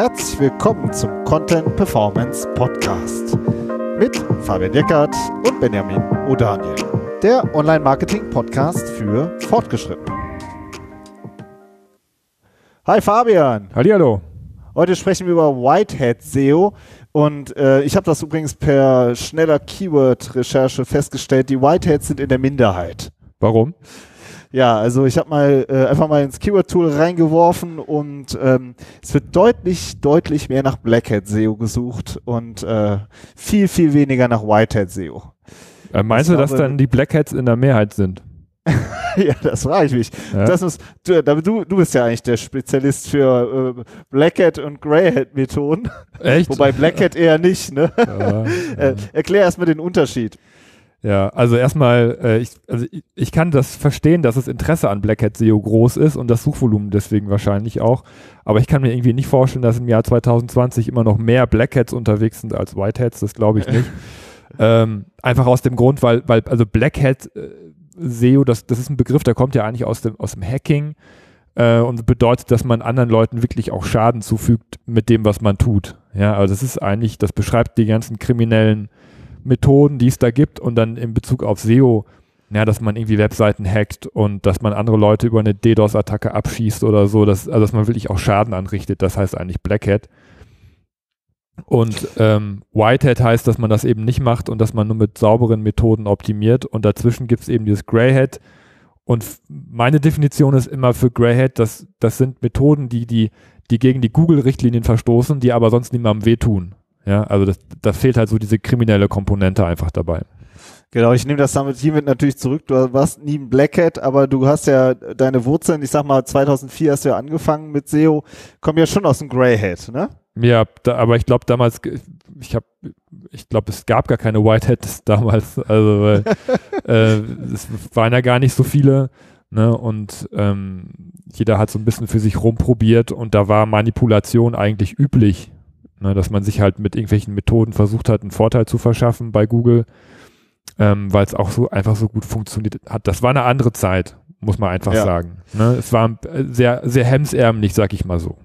Herzlich willkommen zum Content Performance Podcast mit Fabian Deckert und Benjamin O'Daniel, der Online-Marketing-Podcast für Fortgeschrittene. Hi Fabian. Hallihallo. Heute sprechen wir über Whitehead SEO und äh, ich habe das übrigens per schneller Keyword-Recherche festgestellt, die Whiteheads sind in der Minderheit. Warum? Ja, also ich habe mal äh, einfach mal ins Keyword-Tool reingeworfen und ähm, es wird deutlich, deutlich mehr nach Blackhead SEO gesucht und äh, viel, viel weniger nach Whitehead SEO. Äh, meinst ich du, glaube, dass dann die Blackheads in der Mehrheit sind? ja, das frage ich mich. Ja. Das ist, du, du, du bist ja eigentlich der Spezialist für äh, Blackhead und Greyhead-Methoden. Echt? Wobei Blackhead eher nicht, ne? Ja, äh, erklär erstmal den Unterschied. Ja, also erstmal, äh, ich, also ich, ich, kann das verstehen, dass das Interesse an Black Hat SEO groß ist und das Suchvolumen deswegen wahrscheinlich auch. Aber ich kann mir irgendwie nicht vorstellen, dass im Jahr 2020 immer noch mehr Black Hats unterwegs sind als White Hats. Das glaube ich nicht. ähm, einfach aus dem Grund, weil, weil also Black Hat äh, SEO, das, das ist ein Begriff, der kommt ja eigentlich aus dem, aus dem Hacking äh, und bedeutet, dass man anderen Leuten wirklich auch Schaden zufügt mit dem, was man tut. Ja, also das ist eigentlich, das beschreibt die ganzen kriminellen Methoden, die es da gibt und dann in Bezug auf SEO, ja, dass man irgendwie Webseiten hackt und dass man andere Leute über eine DDoS-Attacke abschießt oder so, dass, also dass man wirklich auch Schaden anrichtet, das heißt eigentlich Black Hat. Und ähm, Whitehead heißt, dass man das eben nicht macht und dass man nur mit sauberen Methoden optimiert. Und dazwischen gibt es eben dieses Greyhead. Und meine Definition ist immer für Greyhead, dass das sind Methoden, die, die, die gegen die Google-Richtlinien verstoßen, die aber sonst niemandem wehtun. Ja, also das, da fehlt halt so diese kriminelle Komponente einfach dabei. Genau, ich nehme das damit hiermit natürlich zurück. Du warst nie ein Black Hat, aber du hast ja deine Wurzeln, ich sag mal 2004 hast du ja angefangen mit SEO, kommen ja schon aus dem Grey Hat, ne? Ja, da, aber ich glaube damals, ich habe, ich glaube, es gab gar keine White Hats damals, also weil, äh, es waren ja gar nicht so viele, ne? Und ähm, jeder hat so ein bisschen für sich rumprobiert und da war Manipulation eigentlich üblich. Ne, dass man sich halt mit irgendwelchen Methoden versucht hat, einen Vorteil zu verschaffen bei Google, ähm, weil es auch so einfach so gut funktioniert hat. Das war eine andere Zeit, muss man einfach ja. sagen. Ne? Es war sehr, sehr hemsärmlich, sag ich mal so.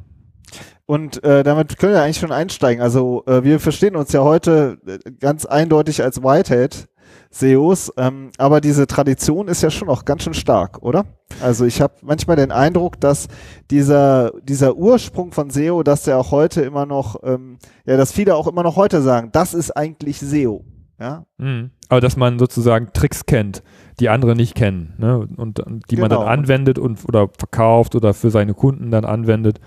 Und äh, damit können wir eigentlich schon einsteigen. Also äh, wir verstehen uns ja heute äh, ganz eindeutig als Whitehead. SEOs, ähm, aber diese Tradition ist ja schon auch ganz schön stark, oder? Also ich habe manchmal den Eindruck, dass dieser, dieser Ursprung von SEO, dass der auch heute immer noch, ähm, ja, dass viele auch immer noch heute sagen, das ist eigentlich SEO. Ja? Mhm. Aber dass man sozusagen Tricks kennt, die andere nicht kennen, ne? Und, und die genau. man dann genau. anwendet und oder verkauft oder für seine Kunden dann anwendet,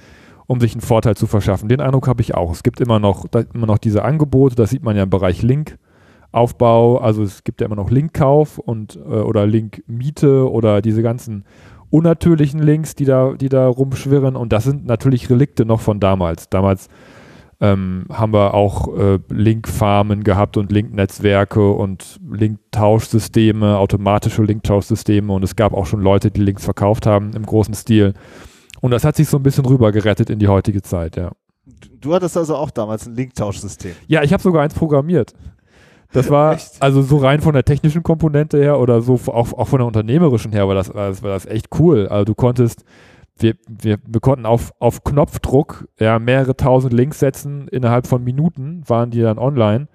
um sich einen Vorteil zu verschaffen. Den Eindruck habe ich auch. Es gibt immer noch, immer noch diese Angebote, das sieht man ja im Bereich Link Aufbau, also es gibt ja immer noch Linkkauf und äh, oder Linkmiete oder diese ganzen unnatürlichen Links, die da, die da rumschwirren und das sind natürlich Relikte noch von damals. Damals ähm, haben wir auch äh, Linkfarmen gehabt und Linknetzwerke und Linktauschsysteme, automatische Linktauschsysteme und es gab auch schon Leute, die Links verkauft haben im großen Stil. Und das hat sich so ein bisschen rübergerettet in die heutige Zeit, ja. Du hattest also auch damals ein Linktauschsystem. Ja, ich habe sogar eins programmiert. Das war echt? also so rein von der technischen Komponente her oder so auch, auch von der unternehmerischen her war das, war das, war das echt cool. Also du konntest, wir, wir, wir konnten auf, auf Knopfdruck ja, mehrere tausend Links setzen. Innerhalb von Minuten waren die dann online.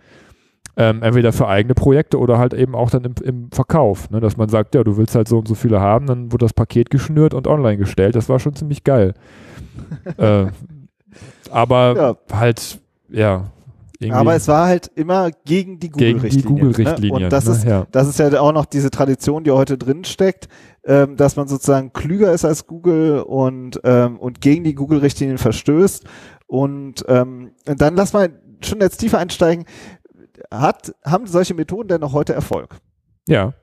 Ähm, entweder für eigene Projekte oder halt eben auch dann im, im Verkauf. Ne? Dass man sagt, ja, du willst halt so und so viele haben, dann wurde das Paket geschnürt und online gestellt. Das war schon ziemlich geil. äh, aber ja. halt, ja, irgendwie Aber es war halt immer gegen die Google-Richtlinien. Google ne? Und das, ne? ist, ja. das ist ja auch noch diese Tradition, die heute drin steckt, ähm, dass man sozusagen klüger ist als Google und, ähm, und gegen die Google-Richtlinien verstößt. Und ähm, dann lass mal schon jetzt tiefer einsteigen. Hat, haben solche Methoden denn noch heute Erfolg? Ja,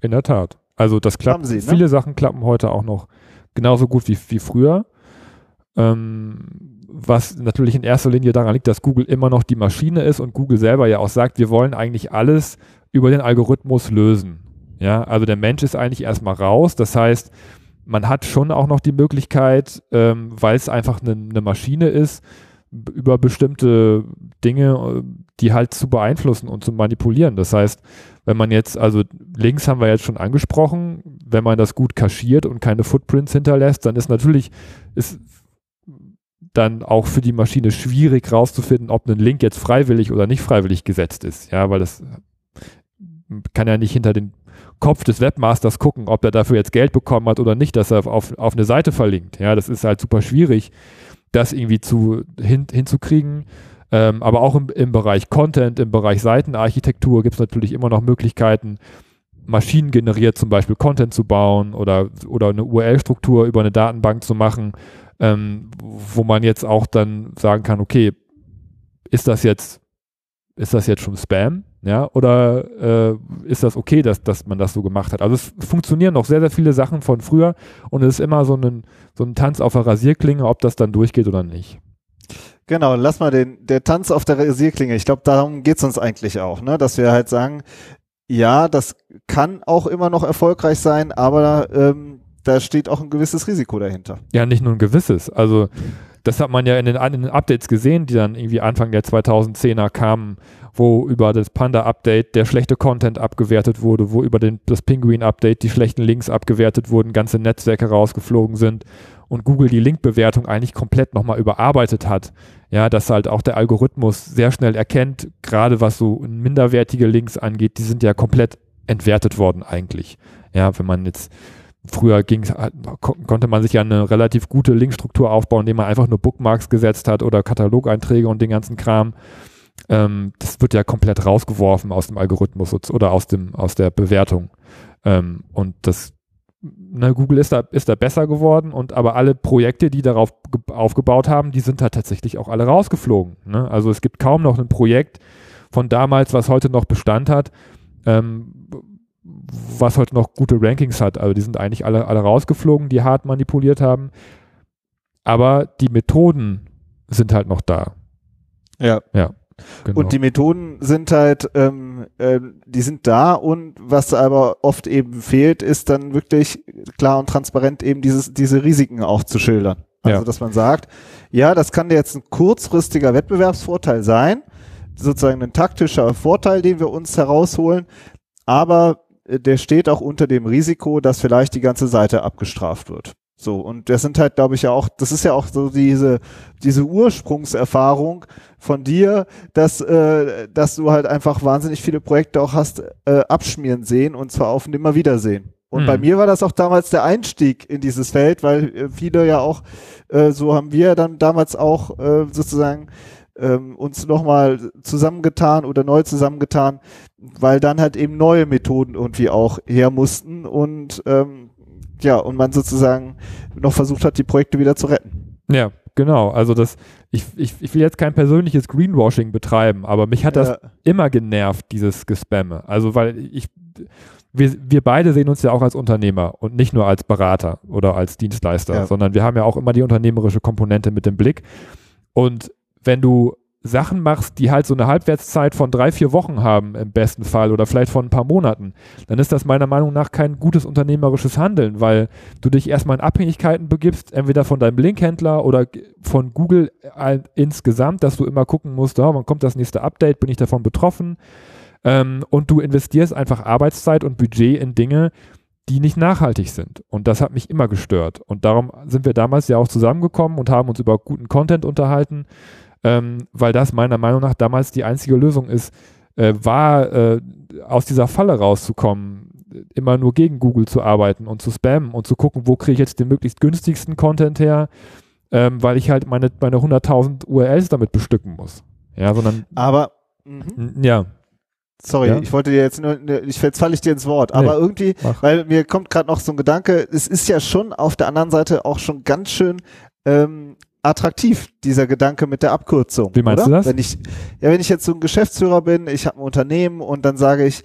in der Tat. Also das klappt. Sie, ne? Viele Sachen klappen heute auch noch genauso gut wie, wie früher. Ähm, was natürlich in erster Linie daran liegt, dass Google immer noch die Maschine ist und Google selber ja auch sagt, wir wollen eigentlich alles über den Algorithmus lösen. Ja, also der Mensch ist eigentlich erstmal raus. Das heißt, man hat schon auch noch die Möglichkeit, ähm, weil es einfach eine ne Maschine ist, über bestimmte Dinge, die halt zu beeinflussen und zu manipulieren. Das heißt, wenn man jetzt, also Links haben wir jetzt schon angesprochen, wenn man das gut kaschiert und keine Footprints hinterlässt, dann ist natürlich, ist dann auch für die Maschine schwierig rauszufinden, ob ein Link jetzt freiwillig oder nicht freiwillig gesetzt ist. Ja, weil das kann ja nicht hinter den Kopf des Webmasters gucken, ob er dafür jetzt Geld bekommen hat oder nicht, dass er auf, auf eine Seite verlinkt. Ja, das ist halt super schwierig, das irgendwie zu, hin, hinzukriegen. Ähm, aber auch im, im Bereich Content, im Bereich Seitenarchitektur gibt es natürlich immer noch Möglichkeiten, maschinengeneriert zum Beispiel Content zu bauen oder, oder eine URL-Struktur über eine Datenbank zu machen, ähm, wo man jetzt auch dann sagen kann, okay, ist das jetzt, ist das jetzt schon Spam? Ja, oder äh, ist das okay, dass, dass man das so gemacht hat? Also es funktionieren noch sehr, sehr viele Sachen von früher und es ist immer so ein, so ein Tanz auf der Rasierklinge, ob das dann durchgeht oder nicht. Genau, lass mal den, der Tanz auf der Rasierklinge. Ich glaube, darum geht's uns eigentlich auch, ne? Dass wir halt sagen, ja, das kann auch immer noch erfolgreich sein, aber ähm, da steht auch ein gewisses Risiko dahinter. Ja, nicht nur ein gewisses. Also das hat man ja in den, in den Updates gesehen, die dann irgendwie Anfang der 2010er kamen, wo über das Panda-Update der schlechte Content abgewertet wurde, wo über den, das Penguin-Update die schlechten Links abgewertet wurden, ganze Netzwerke rausgeflogen sind und Google die Linkbewertung eigentlich komplett nochmal überarbeitet hat. Ja, dass halt auch der Algorithmus sehr schnell erkennt, gerade was so minderwertige Links angeht, die sind ja komplett entwertet worden eigentlich. Ja, wenn man jetzt früher ging, konnte man sich ja eine relativ gute Linkstruktur aufbauen, indem man einfach nur Bookmarks gesetzt hat oder Katalogeinträge und den ganzen Kram. Ähm, das wird ja komplett rausgeworfen aus dem Algorithmus oder aus dem aus der Bewertung. Ähm, und das na, Google ist da, ist da besser geworden und aber alle Projekte, die darauf aufgebaut haben, die sind da tatsächlich auch alle rausgeflogen. Ne? Also es gibt kaum noch ein Projekt von damals, was heute noch Bestand hat, ähm, was heute noch gute Rankings hat. Also die sind eigentlich alle, alle rausgeflogen, die hart manipuliert haben. Aber die Methoden sind halt noch da. Ja. Ja. Genau. Und die Methoden sind halt, ähm, äh, die sind da und was aber oft eben fehlt, ist dann wirklich klar und transparent eben dieses, diese Risiken auch zu schildern. Also, ja. dass man sagt, ja, das kann jetzt ein kurzfristiger Wettbewerbsvorteil sein, sozusagen ein taktischer Vorteil, den wir uns herausholen, aber der steht auch unter dem Risiko, dass vielleicht die ganze Seite abgestraft wird. So, und das sind halt, glaube ich, ja auch, das ist ja auch so diese, diese Ursprungserfahrung von dir, dass, äh, dass du halt einfach wahnsinnig viele Projekte auch hast äh, abschmieren sehen und zwar auf ein Immerwiedersehen. Und hm. bei mir war das auch damals der Einstieg in dieses Feld, weil äh, viele ja auch, äh, so haben wir dann damals auch äh, sozusagen ähm, uns nochmal zusammengetan oder neu zusammengetan, weil dann halt eben neue Methoden irgendwie auch her mussten und ähm, ja, und man sozusagen noch versucht hat, die Projekte wieder zu retten. Ja, genau. Also das, ich, ich, ich will jetzt kein persönliches Greenwashing betreiben, aber mich hat das ja. immer genervt, dieses Gespamme. Also weil ich, wir, wir beide sehen uns ja auch als Unternehmer und nicht nur als Berater oder als Dienstleister, ja. sondern wir haben ja auch immer die unternehmerische Komponente mit dem Blick. Und wenn du Sachen machst, die halt so eine Halbwertszeit von drei, vier Wochen haben im besten Fall oder vielleicht von ein paar Monaten, dann ist das meiner Meinung nach kein gutes unternehmerisches Handeln, weil du dich erstmal in Abhängigkeiten begibst, entweder von deinem Linkhändler oder von Google insgesamt, dass du immer gucken musst, oh, wann kommt das nächste Update, bin ich davon betroffen? Ähm, und du investierst einfach Arbeitszeit und Budget in Dinge, die nicht nachhaltig sind. Und das hat mich immer gestört. Und darum sind wir damals ja auch zusammengekommen und haben uns über guten Content unterhalten ähm, weil das meiner Meinung nach damals die einzige Lösung ist, äh, war äh, aus dieser Falle rauszukommen, immer nur gegen Google zu arbeiten und zu spammen und zu gucken, wo kriege ich jetzt den möglichst günstigsten Content her, ähm, weil ich halt meine, meine 100.000 URLs damit bestücken muss. Ja, sondern. Aber, mh. ja. Sorry, ja? ich wollte dir jetzt nur, ich, jetzt falle ich dir ins Wort, aber nee, irgendwie, mach. weil mir kommt gerade noch so ein Gedanke, es ist ja schon auf der anderen Seite auch schon ganz schön ähm, attraktiv, dieser Gedanke mit der Abkürzung. Wie meinst oder? du das? Wenn ich, ja, wenn ich jetzt so ein Geschäftsführer bin, ich habe ein Unternehmen und dann sage ich,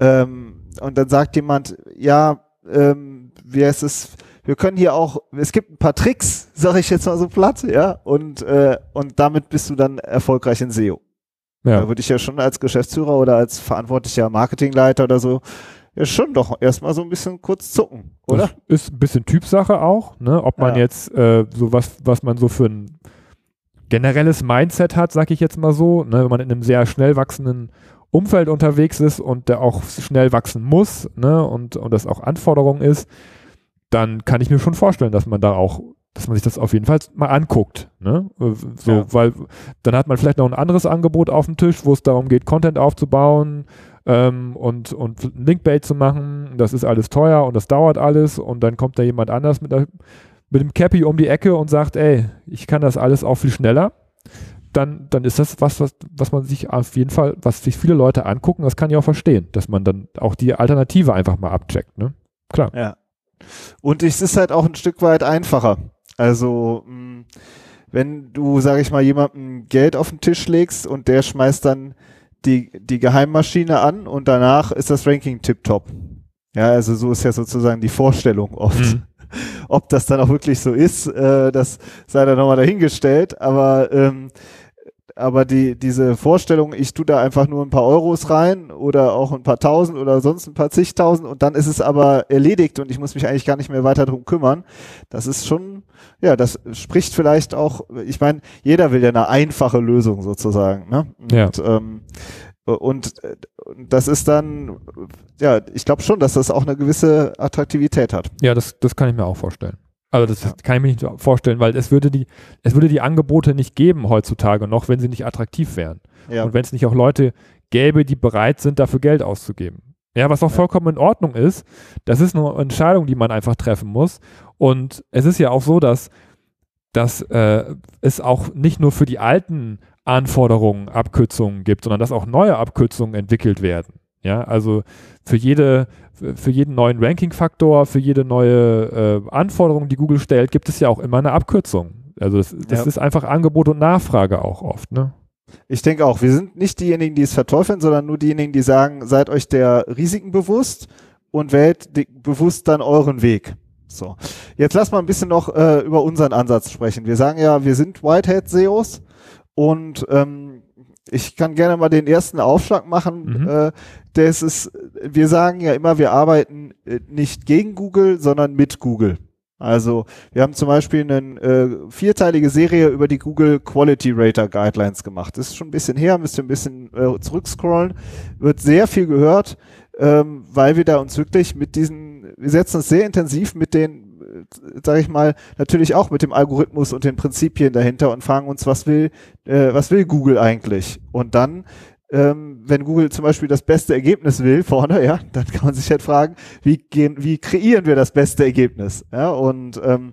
ähm, und dann sagt jemand, ja, ähm, wie heißt es, wir können hier auch, es gibt ein paar Tricks, sage ich jetzt mal so platt, ja, und, äh, und damit bist du dann erfolgreich in SEO. Ja. Da würde ich ja schon als Geschäftsführer oder als verantwortlicher Marketingleiter oder so ja schon doch erstmal so ein bisschen kurz zucken, oder? Das ist ein bisschen Typsache auch, ne? Ob man ja. jetzt äh, so was, was man so für ein generelles Mindset hat, sag ich jetzt mal so, ne? wenn man in einem sehr schnell wachsenden Umfeld unterwegs ist und der auch schnell wachsen muss, ne? Und, und das auch Anforderung ist, dann kann ich mir schon vorstellen, dass man da auch dass man sich das auf jeden Fall mal anguckt. Ne? Äh, so, Ja. weil dann hat man vielleicht noch ein anderes Angebot auf dem Tisch, wo es darum geht, Content aufzubauen ähm, und, und Linkbait zu machen. Das ist alles teuer und das dauert alles und dann kommt da jemand anders mit, der, mit dem Cappy um die Ecke und sagt, ey, ich kann das alles auch viel schneller. Dann, dann ist das was, was, was man sich auf jeden Fall, was sich viele Leute angucken, das kann ich auch verstehen, dass man dann auch die Alternative einfach mal abcheckt. Ne? Klar. Ja. Und es ist halt auch ein Stück weit einfacher. Also, mh, wenn du, sag ich mal, jemandem Geld auf den Tisch legst und der schmeißt dann die, die Geheimmaschine an und danach ist das Ranking tipptopp. Ja, also so ist ja sozusagen die Vorstellung oft. Mhm. Ob das dann auch wirklich so ist, äh, das sei dann nochmal dahingestellt, aber ähm, aber die, diese Vorstellung, ich tue da einfach nur ein paar Euros rein oder auch ein paar Tausend oder sonst ein paar zigtausend und dann ist es aber erledigt und ich muss mich eigentlich gar nicht mehr weiter drum kümmern. Das ist schon, ja, das spricht vielleicht auch, ich meine, jeder will ja eine einfache Lösung sozusagen, ne? Und, Ja. ähm, und äh, das ist dann, ja, ich glaube schon, dass das auch eine gewisse Attraktivität hat. Ja, das, das kann ich mir auch vorstellen. Also das Ja. kann ich mir nicht vorstellen, weil es würde die, es würde die Angebote nicht geben heutzutage noch, wenn sie nicht attraktiv wären. Ja, Und wenn es nicht auch Leute gäbe, die bereit sind, dafür Geld auszugeben. Ja, was auch Ja. vollkommen in Ordnung ist, das ist eine Entscheidung, die man einfach treffen muss. Und es ist ja auch so, dass, dass äh, es auch nicht nur für die alten Anforderungen Abkürzungen gibt, sondern dass auch neue Abkürzungen entwickelt werden. Ja, also für jede, für jeden neuen Ranking-Faktor, für jede neue äh, Anforderung, die Google stellt, gibt es ja auch immer eine Abkürzung. Also das, das Ja. ist einfach Angebot und Nachfrage auch oft, ne? Ich denke auch, wir sind nicht diejenigen, die es verteufeln, sondern nur diejenigen, die sagen, seid euch der Risiken bewusst und wählt die, bewusst dann euren Weg. So. Jetzt lass mal ein bisschen noch äh, über unseren Ansatz sprechen. Wir sagen ja, wir sind Whitehead-SEOs und ähm, ich kann gerne mal den ersten Aufschlag machen. Mhm. Äh, das ist, wir sagen ja immer, wir arbeiten äh, nicht gegen Google, sondern mit Google. Also wir haben zum Beispiel eine äh, vierteilige Serie über die Google Quality Rater Guidelines gemacht. Das ist schon ein bisschen her, müsst ihr ein bisschen äh, zurückscrollen. Wird sehr viel gehört, ähm, weil wir da uns wirklich mit diesen, wir setzen uns sehr intensiv mit den, sage ich mal, natürlich auch mit dem Algorithmus und den Prinzipien dahinter und fragen uns, was will, äh, was will Google eigentlich? Und dann ähm, wenn Google zum Beispiel das beste Ergebnis will vorne, ja, dann kann man sich halt fragen, wie gehen, wie kreieren wir das beste Ergebnis? Ja, und ähm,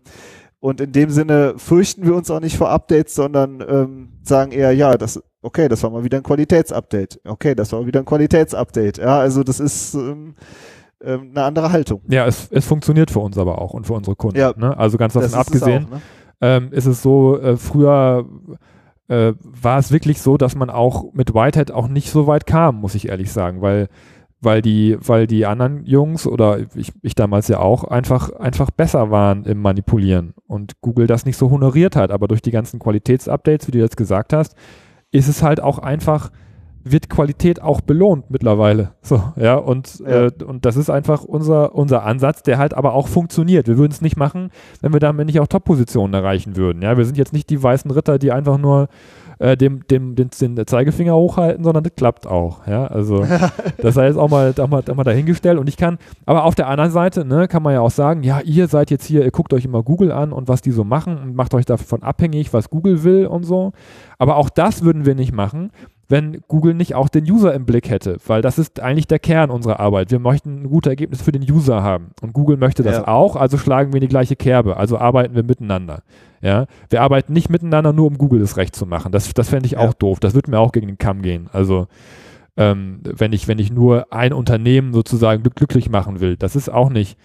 und in dem Sinne fürchten wir uns auch nicht vor Updates, sondern ähm, sagen eher, ja, das, okay, das war mal wieder ein Qualitätsupdate. Okay, das war wieder ein Qualitätsupdate. Ja, also das ist ähm, ähm, eine andere Haltung. Ja, es, es funktioniert für uns aber auch und für unsere Kunden. Ja. Ne? Also ganz davon Das ist es abgesehen, auch, ne? ähm, ist es so, äh, früher äh, war es wirklich so, dass man auch mit Whitehead auch nicht so weit kam, muss ich ehrlich sagen, weil, weil die, weil die anderen Jungs oder ich, ich damals ja auch einfach, einfach besser waren im Manipulieren und Google das nicht so honoriert hat. Aber durch die ganzen Qualitätsupdates, wie du jetzt gesagt hast, ist es halt auch einfach, wird Qualität auch belohnt mittlerweile. So, ja, und, Ja. Äh, und das ist einfach unser, unser Ansatz, der halt aber auch funktioniert. Wir würden es nicht machen, wenn wir damit nicht auch Top-Positionen erreichen würden. Ja, wir sind jetzt nicht die weißen Ritter, die einfach nur äh, dem, dem, den, den Zeigefinger hochhalten, sondern das klappt auch. Ja, also das sei jetzt auch mal, auch mal, auch mal dahingestellt. Und ich kann, aber auf der anderen Seite, ne, kann man ja auch sagen, ja, ihr seid jetzt hier, ihr guckt euch immer Google an und was die so machen und macht euch davon abhängig, was Google will und so. Aber auch das würden wir nicht machen, wenn Google nicht auch den User im Blick hätte, weil das ist eigentlich der Kern unserer Arbeit. Wir möchten ein gutes Ergebnis für den User haben und Google möchte das Ja. auch, also schlagen wir in die gleiche Kerbe, also arbeiten wir miteinander. Ja, wir arbeiten nicht miteinander nur, um Google das Recht zu machen. Das, das fände ich Ja. auch doof. Das würde mir auch gegen den Kamm gehen. Also ähm, wenn ich wenn ich nur ein Unternehmen sozusagen glück- glücklich machen will, das ist auch nicht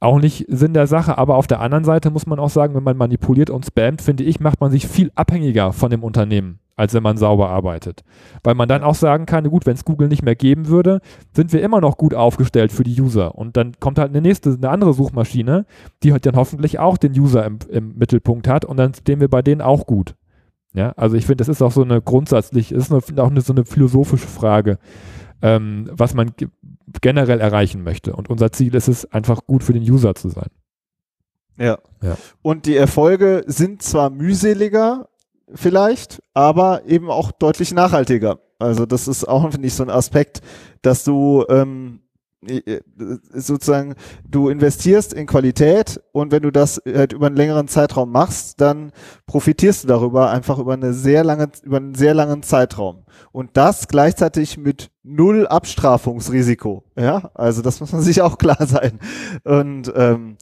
auch nicht Sinn der Sache. Aber auf der anderen Seite muss man auch sagen, wenn man manipuliert und spammt, finde ich, macht man sich viel abhängiger von dem Unternehmen als wenn man sauber arbeitet. Weil man dann auch sagen kann, gut, wenn es Google nicht mehr geben würde, sind wir immer noch gut aufgestellt für die User. Und dann kommt halt eine nächste, eine andere Suchmaschine, die halt dann hoffentlich auch den User im, im Mittelpunkt hat und dann stehen wir bei denen auch gut. Ja, also ich finde, das ist auch so eine grundsätzlich, ist eine, auch eine, so eine philosophische Frage, ähm, was man ge- generell erreichen möchte. Und unser Ziel ist es, einfach gut für den User zu sein. Ja. Ja. Und die Erfolge sind zwar mühseliger, vielleicht, aber eben auch deutlich nachhaltiger. Also das ist auch, finde ich, so ein Aspekt, dass du, ähm, äh, sozusagen, du investierst in Qualität und wenn du das halt über einen längeren Zeitraum machst, dann profitierst du darüber einfach über eine sehr lange, über einen sehr langen Zeitraum. Und das gleichzeitig mit null Abstrafungsrisiko. Ja, also das muss man sich auch klar sein. Und ähm,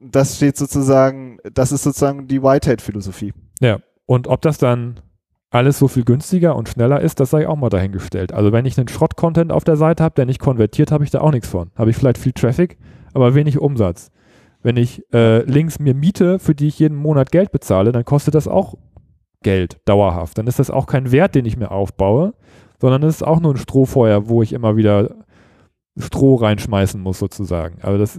das steht sozusagen, das ist sozusagen die Whitehead-Philosophie. Ja, und ob das dann alles so viel günstiger und schneller ist, das sei auch mal dahingestellt. Also wenn ich einen Schrott-Content auf der Seite habe, der nicht konvertiert, habe ich da auch nichts von. Habe ich vielleicht viel Traffic, aber wenig Umsatz. Wenn ich äh, Links mir miete, für die ich jeden Monat Geld bezahle, dann kostet das auch Geld dauerhaft. Dann ist das auch kein Wert, den ich mir aufbaue, sondern es ist auch nur ein Strohfeuer, wo ich immer wieder Stroh reinschmeißen muss sozusagen. Aber das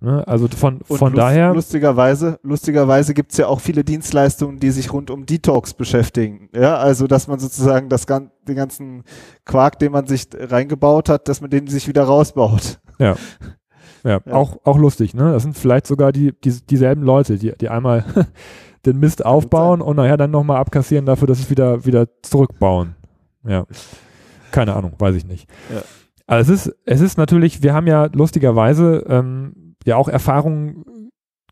Ne? Also von, von lust, daher. Lustigerweise, lustigerweise gibt es ja auch viele Dienstleistungen, die sich rund um Detox beschäftigen. Ja, also dass man sozusagen das den ganzen Quark, den man sich reingebaut hat, dass man den sich wieder rausbaut. Ja. Ja, ja. Auch, auch lustig, ne? Das sind vielleicht sogar die, die dieselben Leute, die, die einmal den Mist aufbauen und nachher dann nochmal abkassieren dafür, dass es wieder, wieder zurückbauen. Ja. Keine Ahnung, weiß ich nicht. Ja. Also es ist, es ist natürlich, wir haben ja lustigerweise ähm, ja auch Erfahrungen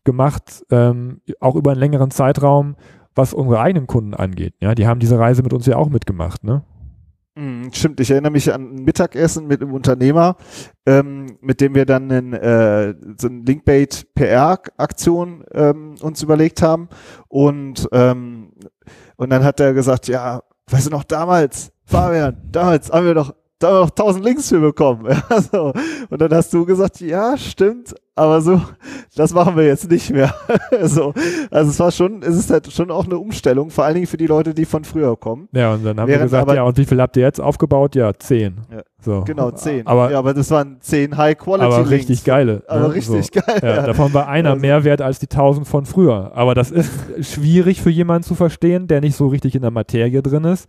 gemacht, ähm, auch über einen längeren Zeitraum, was unsere eigenen Kunden angeht. Ja, die haben diese Reise mit uns ja auch mitgemacht, ne? Mm, stimmt, ich erinnere mich an ein Mittagessen mit einem Unternehmer, ähm, mit dem wir dann einen, äh, so eine Linkbait PR-Aktion ähm, uns überlegt haben. Und, ähm, und dann hat er gesagt, ja, weißt du noch, damals, Fabian, damals haben wir doch da haben wir noch tausend Links für bekommen. Ja, so. Und dann hast du gesagt, ja, stimmt, aber so, das machen wir jetzt nicht mehr. so. Also es war schon, es ist halt schon auch eine Umstellung, vor allen Dingen für die Leute, die von früher kommen. Ja, und dann haben Während wir gesagt, aber, ja, und wie viel habt ihr jetzt aufgebaut? Ja, zehn. Ja, so. Genau, zehn. Aber, ja, aber das waren zehn High-Quality Aber richtig geile. Aber ne? richtig so. geil. Ja, ja. Davon war einer also. mehr wert als die tausend von früher. Aber das ist schwierig für jemanden zu verstehen, der nicht so richtig in der Materie drin ist.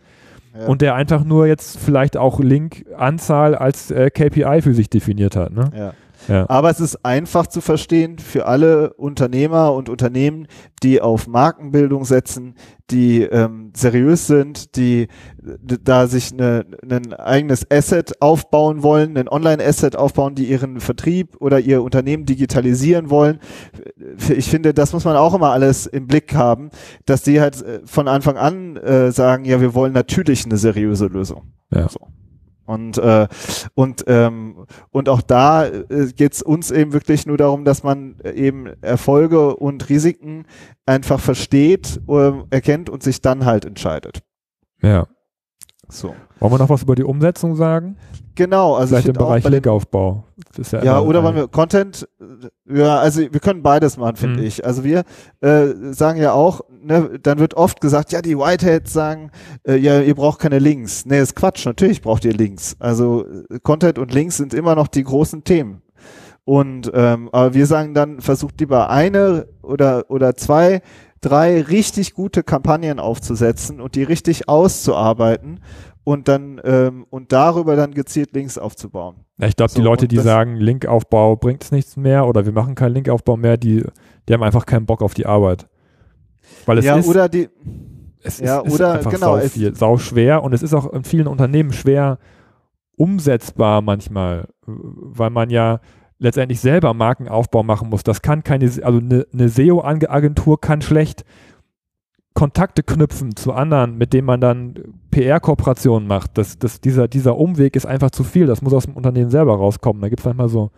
Ja. Und der einfach nur jetzt vielleicht auch Link-Anzahl als äh, KPI für sich definiert hat. Ne? Ja. Ja. Aber es ist einfach zu verstehen für alle Unternehmer und Unternehmen, die auf Markenbildung setzen, die ähm, seriös sind, die da sich ein eigenes Asset aufbauen wollen, ein Online-Asset aufbauen, die ihren Vertrieb oder ihr Unternehmen digitalisieren wollen. Ich finde, das muss man auch immer alles im Blick haben, dass die halt äh, von Anfang an äh, sagen, ja, wir wollen natürlich eine seriöse Lösung. Ja. So. Und, äh, und, ähm, und auch da äh, geht es uns eben wirklich nur darum, dass man eben Erfolge und Risiken einfach versteht, äh, erkennt und sich dann halt entscheidet. Ja. So. Wollen wir noch was über die Umsetzung sagen? Genau, also vielleicht im Bereich Linkaufbau. Ja, ja oder wollen wir Content, ja, also wir können beides machen, finde mhm. ich. Also wir äh, sagen ja auch, ne, dann wird oft gesagt, ja, die Whiteheads sagen, äh, ja, ihr braucht keine Links. Nee, ist Quatsch, natürlich braucht ihr Links. Also äh, Content und Links sind immer noch die großen Themen. Und ähm, aber wir sagen dann, versucht lieber eine oder oder zwei drei richtig gute Kampagnen aufzusetzen und die richtig auszuarbeiten und dann ähm, und darüber dann gezielt Links aufzubauen. Ja, ich glaube, so, die Leute, die sagen, Linkaufbau bringt es nichts mehr oder wir machen keinen Linkaufbau mehr, die, die haben einfach keinen Bock auf die Arbeit. Weil es ja, ist, oder die, es ja, ist, oder, einfach genau, sau, viel, sau schwer und es ist auch in vielen Unternehmen schwer umsetzbar manchmal, weil man ja letztendlich selber Markenaufbau machen muss. Das kann keine, also eine, eine SEO-Agentur kann schlecht Kontakte knüpfen zu anderen, mit denen man dann PR-Kooperationen macht. Das, das, dieser, dieser Umweg ist einfach zu viel. Das muss aus dem Unternehmen selber rauskommen. Da gibt es manchmal so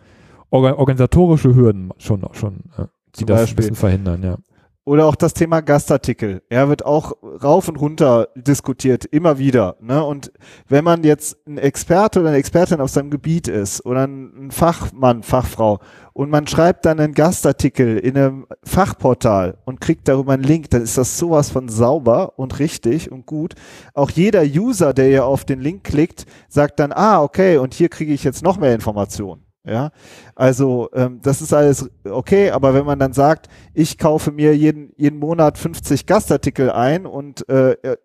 organisatorische Hürden schon, schon äh, die das ein bisschen verhindern, ja. Oder auch das Thema Gastartikel. Er wird auch rauf und runter diskutiert, immer wieder. Ne? Und wenn man jetzt ein Experte oder eine Expertin auf seinem Gebiet ist oder ein Fachmann, Fachfrau und man schreibt dann einen Gastartikel in einem Fachportal und kriegt darüber einen Link, dann ist das sowas von sauber und richtig und gut. Auch jeder User, der ja auf den Link klickt, sagt dann, ah, okay, und hier kriege ich jetzt noch mehr Informationen. Ja, also ähm, das ist alles okay, aber wenn man dann sagt, ich kaufe mir jeden, jeden Monat 50 Gastartikel ein und äh, äh,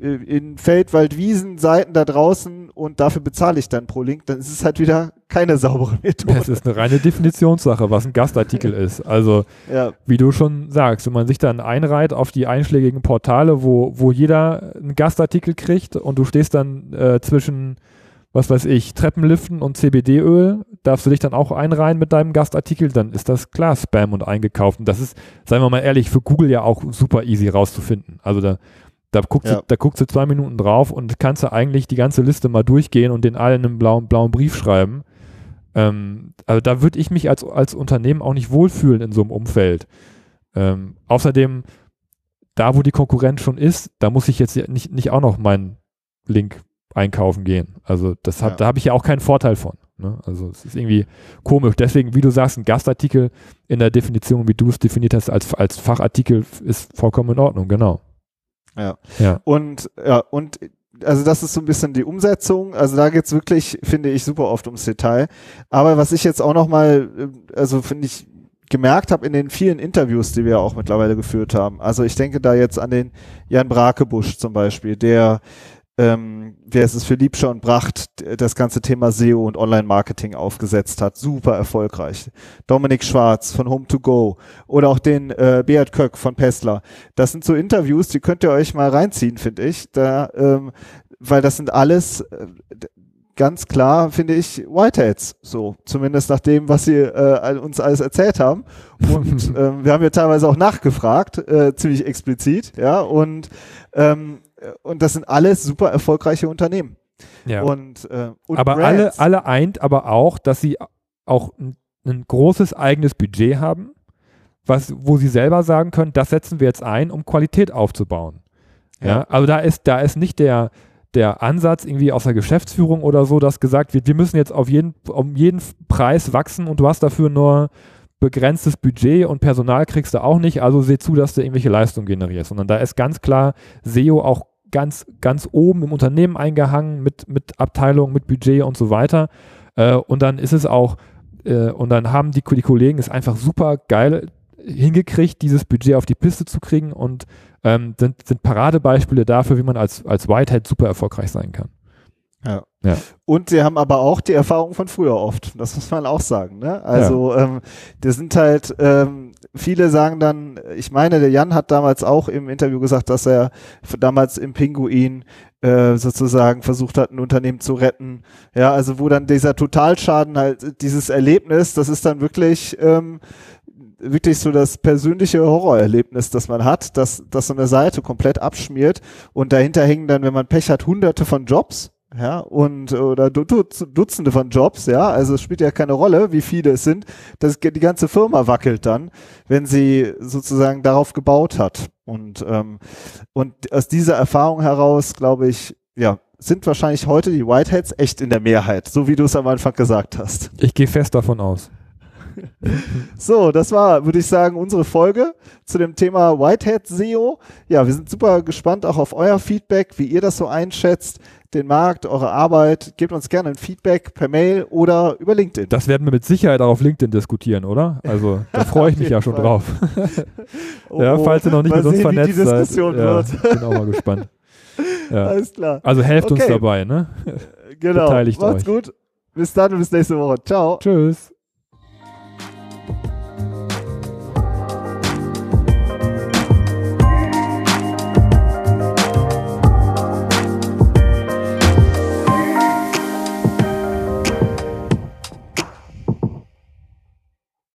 äh, in Feldwaldwiesen Seiten da draußen und dafür bezahle ich dann pro Link, dann ist es halt wieder keine saubere Methode. Es ist eine reine Definitionssache, was ein Gastartikel ist. Also ja. wie du schon sagst, wenn man sich dann einreiht auf die einschlägigen Portale, wo, wo jeder einen Gastartikel kriegt und du stehst dann äh, zwischen was weiß ich, Treppenliften und CBD-Öl, darfst du dich dann auch einreihen mit deinem Gastartikel, dann ist das klar Spam und eingekauft. Und das ist, seien wir mal ehrlich, für Google ja auch super easy rauszufinden. Also da, da, guckst, ja. du, da guckst du zwei Minuten drauf und kannst du eigentlich die ganze Liste mal durchgehen und den allen einen blauen, blauen Brief schreiben. Ähm, also da würde ich mich als, als Unternehmen auch nicht wohlfühlen in so einem Umfeld. Ähm, außerdem, da wo die Konkurrenz schon ist, da muss ich jetzt nicht, nicht auch noch meinen Link einkaufen gehen. Also das hat, ja. da habe ich ja auch keinen Vorteil von. Ne? Also es ist irgendwie komisch. Deswegen, wie du sagst, ein Gastartikel in der Definition, wie du es definiert hast, als, als Fachartikel ist vollkommen in Ordnung, genau. Ja. ja. Und ja, und also das ist so ein bisschen die Umsetzung. Also da geht's wirklich, finde ich, super oft ums Detail. Aber was ich jetzt auch nochmal, äh, also finde ich, gemerkt habe in den vielen Interviews, die wir auch mittlerweile geführt haben. Also ich denke da jetzt an den Jan Brakebusch zum Beispiel, der ähm, wer ist es für Liebscher und Bracht das ganze Thema SEO und Online-Marketing aufgesetzt hat. Super erfolgreich. Dominik Schwarz von Home2Go oder auch den äh, Beat Köck von Pestler. Das sind so Interviews, die könnt ihr euch mal reinziehen, finde ich. Da, ähm, weil das sind alles äh, ganz klar, finde ich, Whiteheads. So, zumindest nach dem, was sie äh, uns alles erzählt haben. Und ähm, wir haben ja teilweise auch nachgefragt, äh, ziemlich explizit, ja. Und ähm, und das sind alles super erfolgreiche Unternehmen. Ja. Und, äh, und aber alle, alle eint aber auch, dass sie auch ein, ein großes eigenes Budget haben, was, wo sie selber sagen können, das setzen wir jetzt ein, um Qualität aufzubauen. Ja, ja also da ist, da ist nicht der, der Ansatz irgendwie aus der Geschäftsführung oder so, dass gesagt wird, wir müssen jetzt auf jeden, um jeden Preis wachsen und du hast dafür nur begrenztes Budget und Personal kriegst du auch nicht, also seh zu, dass du irgendwelche Leistungen generierst, sondern da ist ganz klar SEO auch ganz, ganz oben im Unternehmen eingehangen mit, mit Abteilung, mit Budget und so weiter. Äh, und dann ist es auch, äh, und dann haben die, die Kollegen es einfach super geil hingekriegt, dieses Budget auf die Piste zu kriegen und ähm, sind, sind Paradebeispiele dafür, wie man als, als Whitehead super erfolgreich sein kann. Ja. ja. Und sie haben aber auch die Erfahrung von früher oft. Das muss man auch sagen. Ne? Also ja. ähm, das sind halt, ähm, viele sagen dann, ich meine, der Jan hat damals auch im Interview gesagt, dass er damals im Pinguin äh, sozusagen versucht hat, ein Unternehmen zu retten. Ja, also wo dann dieser Totalschaden halt, dieses Erlebnis, das ist dann wirklich ähm, wirklich so das persönliche Horrorerlebnis, das man hat, dass, dass so eine Seite komplett abschmiert und dahinter hängen dann, wenn man Pech hat, hunderte von Jobs ja, und oder Dutzende von Jobs, ja, also es spielt ja keine Rolle, wie viele es sind. Das, die ganze Firma wackelt dann, wenn sie sozusagen darauf gebaut hat. Und, ähm, und aus dieser Erfahrung heraus, glaube ich, ja, sind wahrscheinlich heute die Whiteheads echt in der Mehrheit, so wie du es am Anfang gesagt hast. Ich gehe fest davon aus. So, das war, würde ich sagen, unsere Folge zu dem Thema Whitehead SEO. Ja, wir sind super gespannt auch auf euer Feedback, wie ihr das so einschätzt den Markt, eure Arbeit. Gebt uns gerne ein Feedback per Mail oder über LinkedIn. Das werden wir mit Sicherheit auch auf LinkedIn diskutieren, oder? Also da freue ich mich ja schon Fall. drauf. oh, ja, falls ihr noch nicht mit uns sehen, vernetzt seid. Ja, bin auch mal gespannt. Ja. Alles klar. Also helft okay. uns dabei, ne? Genau. Beteiligt Macht's euch. gut. Bis dann und bis nächste Woche. Ciao. Tschüss.